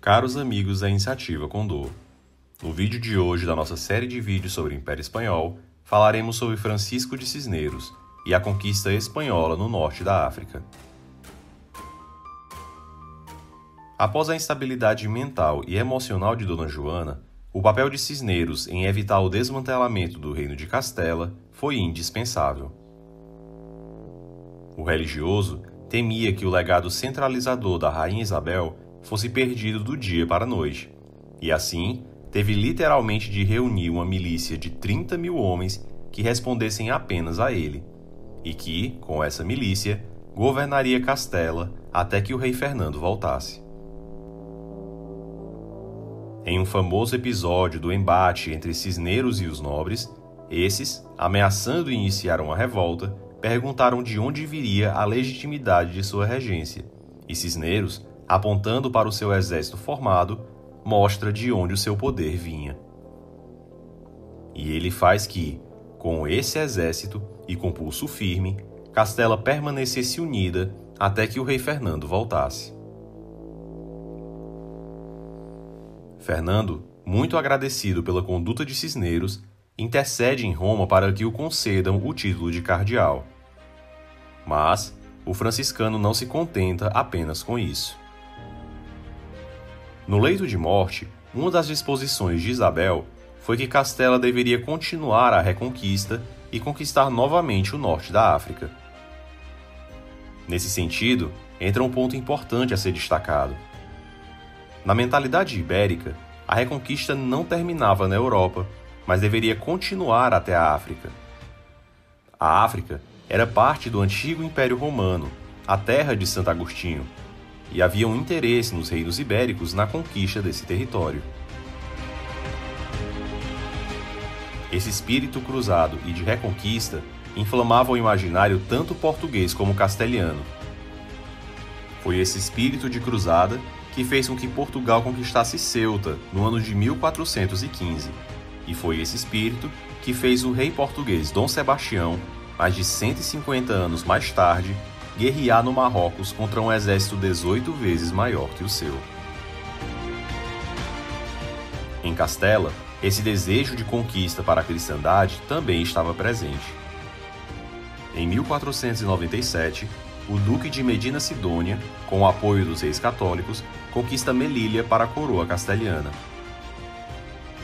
Caros amigos da Iniciativa Condor, no vídeo de hoje da nossa série de vídeos sobre o Império Espanhol, falaremos sobre Francisco de Cisneros e a conquista espanhola no norte da África. Após a instabilidade mental e emocional de Dona Joana, o papel de Cisneros em evitar o desmantelamento do reino de Castela foi indispensável. O religioso temia que o legado centralizador da Rainha Isabel fosse perdido do dia para a noite, e assim teve literalmente de reunir uma milícia de 30 mil homens que respondessem apenas a ele, e que, com essa milícia, governaria Castela até que o rei Fernando voltasse. Em um famoso episódio do embate entre Cisneros e os nobres, esses, ameaçando iniciar uma revolta, perguntaram de onde viria a legitimidade de sua regência, e Cisneros apontando para o seu exército formado, mostra de onde o seu poder vinha. E ele faz que, com esse exército e com pulso firme, Castela permanecesse unida até que o rei Fernando voltasse. Fernando, muito agradecido pela conduta de Cisneros, intercede em Roma para que o concedam o título de cardeal. Mas o franciscano não se contenta apenas com isso. No leito de morte, uma das disposições de Isabel foi que Castela deveria continuar a reconquista e conquistar novamente o norte da África. Nesse sentido, entra um ponto importante a ser destacado. Na mentalidade ibérica, a reconquista não terminava na Europa, mas deveria continuar até a África. A África era parte do antigo Império Romano, a terra de Santo Agostinho, e havia um interesse nos reinos ibéricos na conquista desse território. Esse espírito cruzado e de reconquista inflamava o imaginário tanto português como castelhano. Foi esse espírito de cruzada que fez com que Portugal conquistasse Ceuta no ano de 1415, e foi esse espírito que fez o rei português Dom Sebastião, mais de 150 anos mais tarde, guerrear no Marrocos contra um exército 18 vezes maior que o seu. Em Castela, esse desejo de conquista para a cristandade também estava presente. Em 1497, o Duque de Medina Sidônia, com o apoio dos reis católicos, conquista Melília para a coroa castelhana.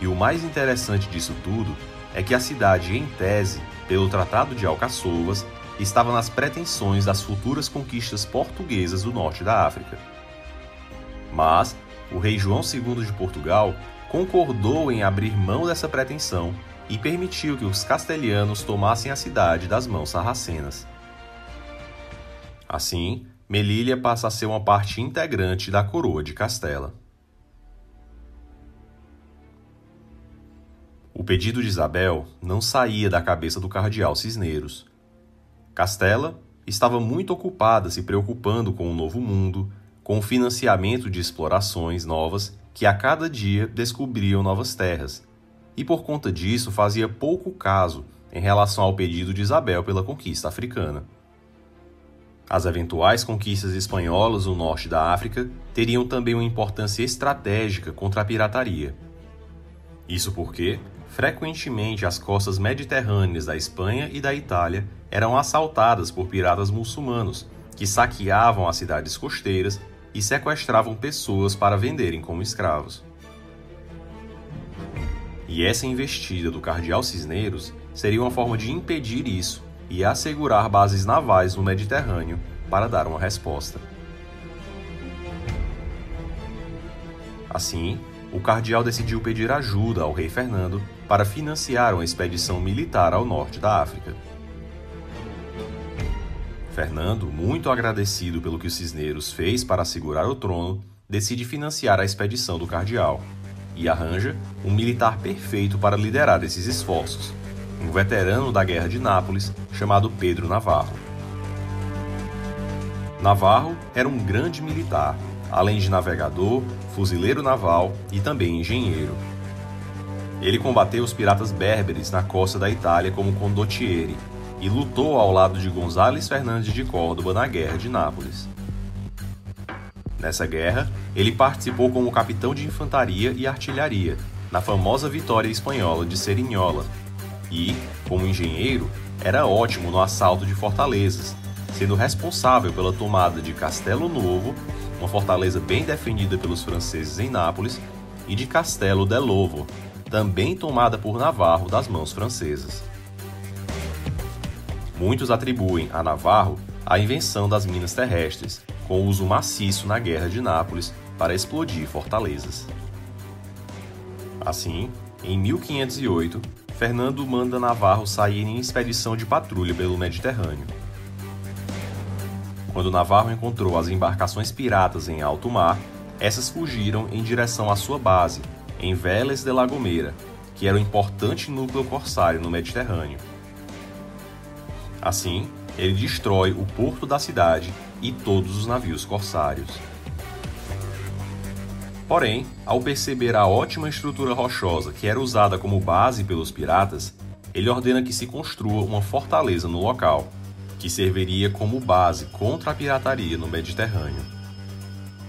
E o mais interessante disso tudo é que a cidade, em tese, pelo Tratado de Alcaçovas, estava nas pretensões das futuras conquistas portuguesas do norte da África. Mas o rei João II de Portugal concordou em abrir mão dessa pretensão e permitiu que os castelhanos tomassem a cidade das mãos sarracenas. Assim, Melília passa a ser uma parte integrante da coroa de Castela. O pedido de Isabel não saía da cabeça do cardeal Cisneros, Castela estava muito ocupada se preocupando com o novo mundo, com o financiamento de explorações novas que a cada dia descobriam novas terras, e por conta disso fazia pouco caso em relação ao pedido de Isabel pela conquista africana. As eventuais conquistas espanholas no norte da África teriam também uma importância estratégica contra a pirataria. Isso porque, frequentemente, as costas mediterrâneas da Espanha e da Itália eram assaltadas por piratas muçulmanos, que saqueavam as cidades costeiras e sequestravam pessoas para venderem como escravos. E essa investida do cardeal Cisneros seria uma forma de impedir isso e assegurar bases navais no Mediterrâneo para dar uma resposta. Assim, o cardeal decidiu pedir ajuda ao rei Fernando para financiar uma expedição militar ao norte da África. Fernando, muito agradecido pelo que o Cisneros fez para assegurar o trono, decide financiar a expedição do cardeal e arranja um militar perfeito para liderar esses esforços, um veterano da Guerra de Nápoles chamado Pedro Navarro. Navarro era um grande militar, além de navegador, fuzileiro naval e também engenheiro. Ele combateu os piratas berberes na costa da Itália como condottieri e lutou ao lado de Gonzales Fernandes de Córdoba na Guerra de Nápoles. Nessa guerra, ele participou como capitão de infantaria e artilharia, na famosa vitória espanhola de Serinhola, e, como engenheiro, era ótimo no assalto de fortalezas, sendo responsável pela tomada de Castelo Novo, uma fortaleza bem defendida pelos franceses em Nápoles, e de Castelo de Lovo, também tomada por Navarro das mãos francesas. Muitos atribuem a Navarro a invenção das minas terrestres, com uso maciço na Guerra de Nápoles para explodir fortalezas. Assim, em 1508, Fernando manda Navarro sair em expedição de patrulha pelo Mediterrâneo. Quando Navarro encontrou as embarcações piratas em alto mar, essas fugiram em direção à sua base, em Vélez de la Gomera, que era um importante núcleo corsário no Mediterrâneo. Assim, ele destrói o porto da cidade e todos os navios corsários. Porém, ao perceber a ótima estrutura rochosa que era usada como base pelos piratas, ele ordena que se construa uma fortaleza no local, que serviria como base contra a pirataria no Mediterrâneo.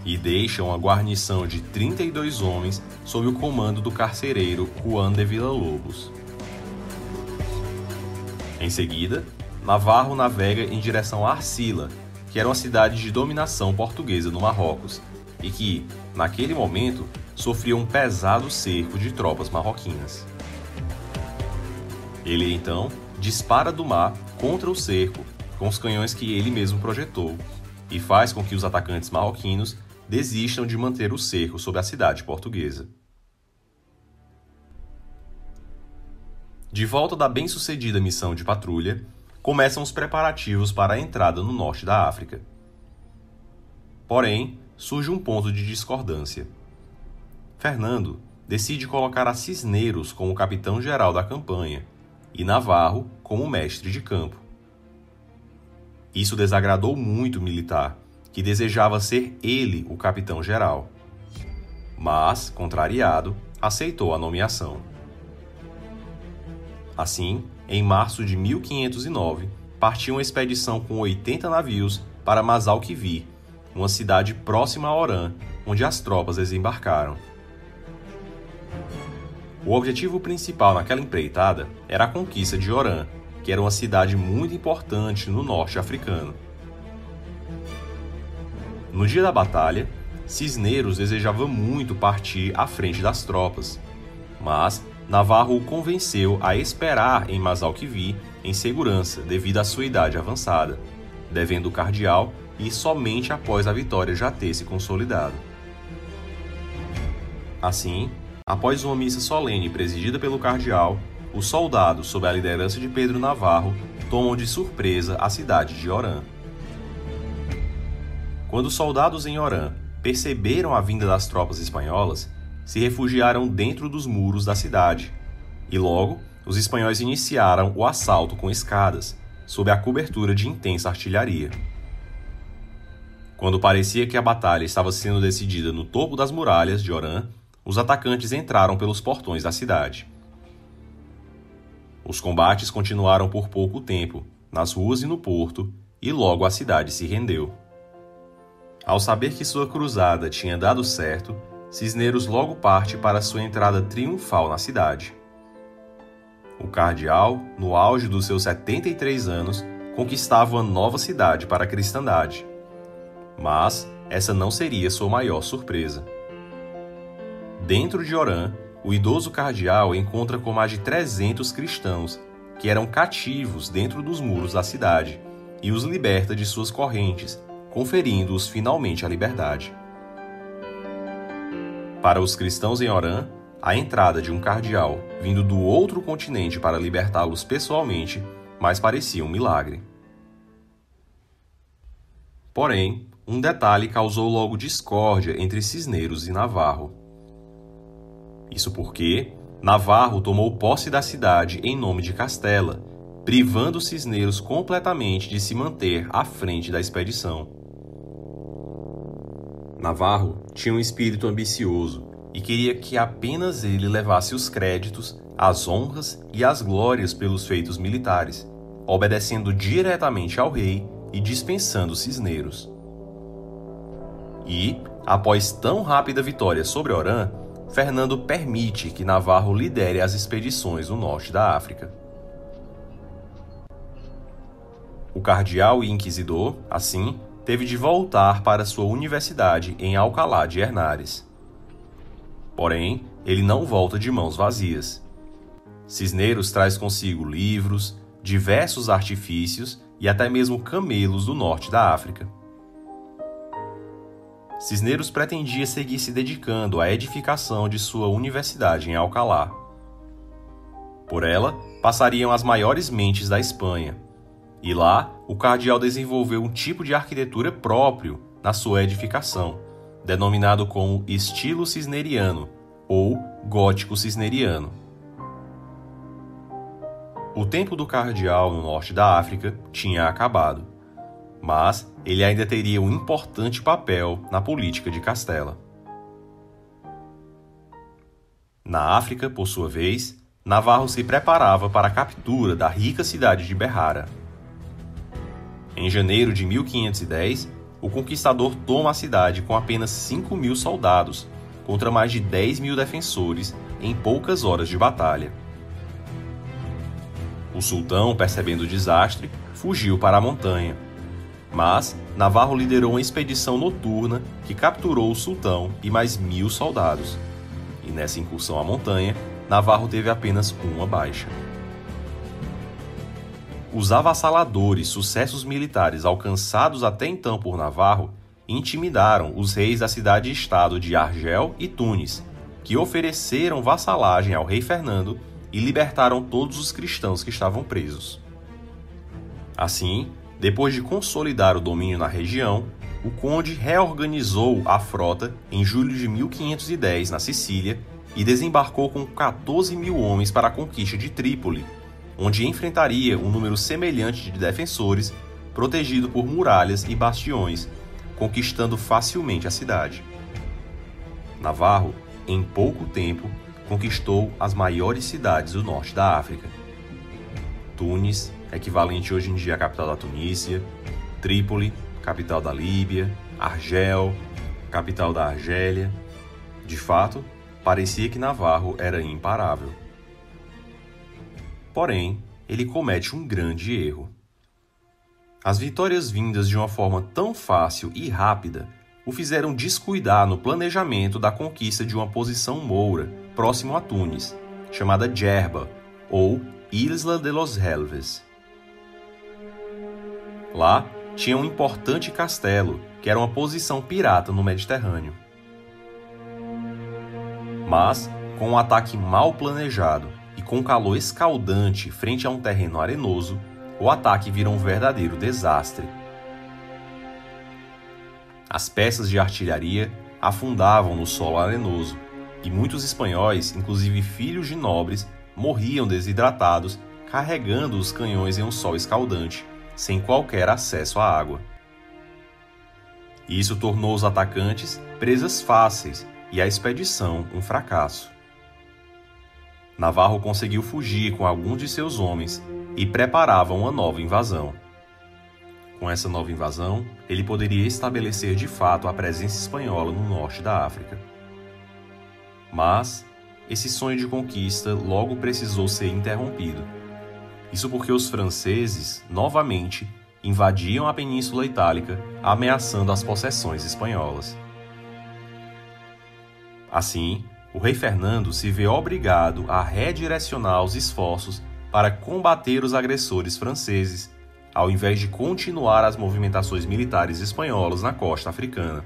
E deixa uma guarnição de 32 homens sob o comando do carcereiro Juan de Villa-Lobos. Em seguida, Navarro navega em direção a Arcila, que era uma cidade de dominação portuguesa no Marrocos, e que, naquele momento, sofria um pesado cerco de tropas marroquinas. Ele então dispara do mar contra o cerco com os canhões que ele mesmo projetou e faz com que os atacantes marroquinos desistam de manter o cerco sobre a cidade portuguesa. De volta da bem-sucedida missão de patrulha, começam os preparativos para a entrada no norte da África. Porém, surge um ponto de discordância. Fernando decide colocar a Cisneros como capitão-geral da campanha e Navarro como mestre de campo. Isso desagradou muito o militar, que desejava ser ele o capitão-geral. Mas, contrariado, aceitou a nomeação. Assim, em março de 1509, partiu uma expedição com 80 navios para Mazalquivi, uma cidade próxima a Orã, onde as tropas desembarcaram. O objetivo principal naquela empreitada era a conquista de Orã, que era uma cidade muito importante no norte africano. No dia da batalha, Cisneros desejava muito partir à frente das tropas, mas Navarro o convenceu a esperar em Mazalquivi em segurança devido à sua idade avançada, devendo o cardeal e somente após a vitória já ter se consolidado. Assim, após uma missa solene presidida pelo cardeal, os soldados, sob a liderança de Pedro Navarro, tomam de surpresa a cidade de Orã. Quando os soldados em Orã perceberam a vinda das tropas espanholas, se refugiaram dentro dos muros da cidade, e logo os espanhóis iniciaram o assalto com escadas, sob a cobertura de intensa artilharia. Quando parecia que a batalha estava sendo decidida no topo das muralhas de Orã, os atacantes entraram pelos portões da cidade. Os combates continuaram por pouco tempo, nas ruas e no porto, e logo a cidade se rendeu. Ao saber que sua cruzada tinha dado certo, Cisneros logo parte para sua entrada triunfal na cidade. O cardeal, no auge dos seus 73 anos, conquistava uma nova cidade para a cristandade mas essa não seria sua maior surpresa. Dentro de Orã, o idoso cardeal encontra com mais de 300 cristãos que eram cativos dentro dos muros da cidade e os liberta de suas correntes, conferindo-os finalmente a liberdade. Para os cristãos em Orã, a entrada de um cardeal vindo do outro continente para libertá-los pessoalmente mais parecia um milagre. Porém, um detalhe causou logo discórdia entre Cisneros e Navarro. Isso porque Navarro tomou posse da cidade em nome de Castela, privando Cisneros completamente de se manter à frente da expedição. Navarro tinha um espírito ambicioso e queria que apenas ele levasse os créditos, as honras e as glórias pelos feitos militares, obedecendo diretamente ao rei e dispensando Cisneros. E, após tão rápida vitória sobre Orã, Fernando permite que Navarro lidere as expedições no norte da África. O cardeal e inquisidor, assim, teve de voltar para sua universidade em Alcalá de Hernares. Porém, ele não volta de mãos vazias. Cisneros traz consigo livros, diversos artifícios e até mesmo camelos do norte da África. Cisneros pretendia seguir se dedicando à edificação de sua universidade em Alcalá. Por ela passariam as maiores mentes da Espanha, e lá o cardeal desenvolveu um tipo de arquitetura próprio na sua edificação, denominado como estilo cisneriano ou gótico cisneriano. O tempo do cardeal no norte da África tinha acabado, mas ele ainda teria um importante papel na política de Castela. Na África, por sua vez, Navarro se preparava para a captura da rica cidade de Berrara. Em janeiro de 1510, o conquistador toma a cidade com apenas 5 mil soldados, contra mais de 10 mil defensores em poucas horas de batalha. O sultão, percebendo o desastre, fugiu para a montanha. Mas Navarro liderou uma expedição noturna que capturou o sultão e mais mil soldados. E nessa incursão à montanha, Navarro teve apenas uma baixa. Os avassaladores sucessos militares alcançados até então por Navarro intimidaram os reis da cidade-estado de Argel e Tunis, que ofereceram vassalagem ao rei Fernando e libertaram todos os cristãos que estavam presos. Assim, depois de consolidar o domínio na região, o conde reorganizou a frota em julho de 1510 na Sicília e desembarcou com 14 mil homens para a conquista de Trípoli, onde enfrentaria um número semelhante de defensores, protegido por muralhas e bastiões, conquistando facilmente a cidade. Navarro, em pouco tempo, conquistou as maiores cidades do norte da África. Tunis, equivalente hoje em dia à capital da Tunísia, Trípoli, capital da Líbia, Argel, capital da Argélia. De fato, parecia que Navarro era imparável. Porém, ele comete um grande erro. As vitórias vindas de uma forma tão fácil e rápida o fizeram descuidar no planejamento da conquista de uma posição moura próximo a Tunis, chamada Djerba, ou Isla de los Helves. Lá tinha um importante castelo, que era uma posição pirata no Mediterrâneo. Mas, com um ataque mal planejado e com calor escaldante frente a um terreno arenoso, o ataque virou um verdadeiro desastre. As peças de artilharia afundavam no solo arenoso e muitos espanhóis, inclusive filhos de nobres, morriam desidratados carregando os canhões em um sol escaldante, sem qualquer acesso à água. Isso tornou os atacantes presas fáceis e a expedição um fracasso. Navarro conseguiu fugir com alguns de seus homens e preparava uma nova invasão. Com essa nova invasão, ele poderia estabelecer de fato a presença espanhola no norte da África. Mas esse sonho de conquista logo precisou ser interrompido. Isso porque os franceses, novamente, invadiam a Península Itálica, ameaçando as possessões espanholas. Assim, o rei Fernando se vê obrigado a redirecionar os esforços para combater os agressores franceses, ao invés de continuar as movimentações militares espanholas na costa africana.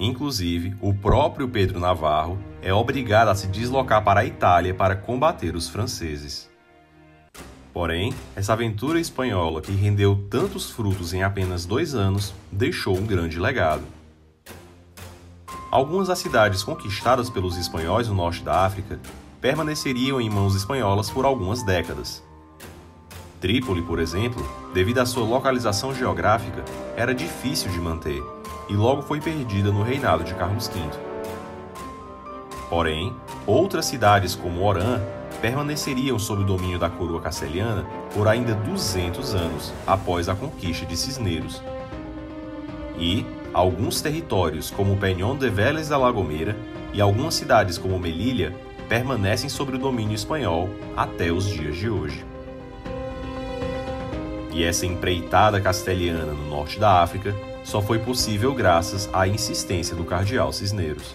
Inclusive, o próprio Pedro Navarro é obrigado a se deslocar para a Itália para combater os franceses. Porém, essa aventura espanhola, que rendeu tantos frutos em apenas dois anos, deixou um grande legado. Algumas das cidades conquistadas pelos espanhóis no norte da África permaneceriam em mãos espanholas por algumas décadas. Trípoli, por exemplo, devido à sua localização geográfica, era difícil de manter e logo foi perdida no reinado de Carlos V. Porém, outras cidades como Orã permaneceriam sob o domínio da coroa castelhana por ainda 200 anos após a conquista de Cisneros. E, alguns territórios, como Peñón de Vélez da Lagomera, e algumas cidades, como Melilla, permanecem sob o domínio espanhol até os dias de hoje. E essa empreitada castelhana no norte da África só foi possível graças à insistência do cardeal Cisneros.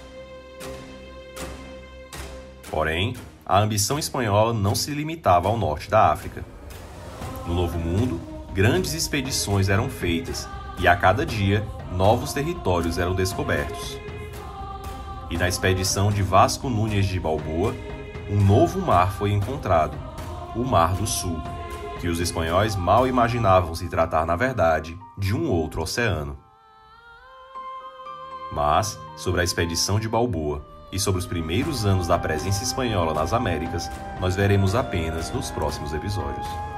Porém, a ambição espanhola não se limitava ao norte da África. No Novo Mundo, grandes expedições eram feitas e a cada dia novos territórios eram descobertos. E na expedição de Vasco Núñez de Balboa, um novo mar foi encontrado, o Mar do Sul, que os espanhóis mal imaginavam se tratar, na verdade, de um outro oceano. Mas, sobre a expedição de Balboa e sobre os primeiros anos da presença espanhola nas Américas, nós veremos apenas nos próximos episódios.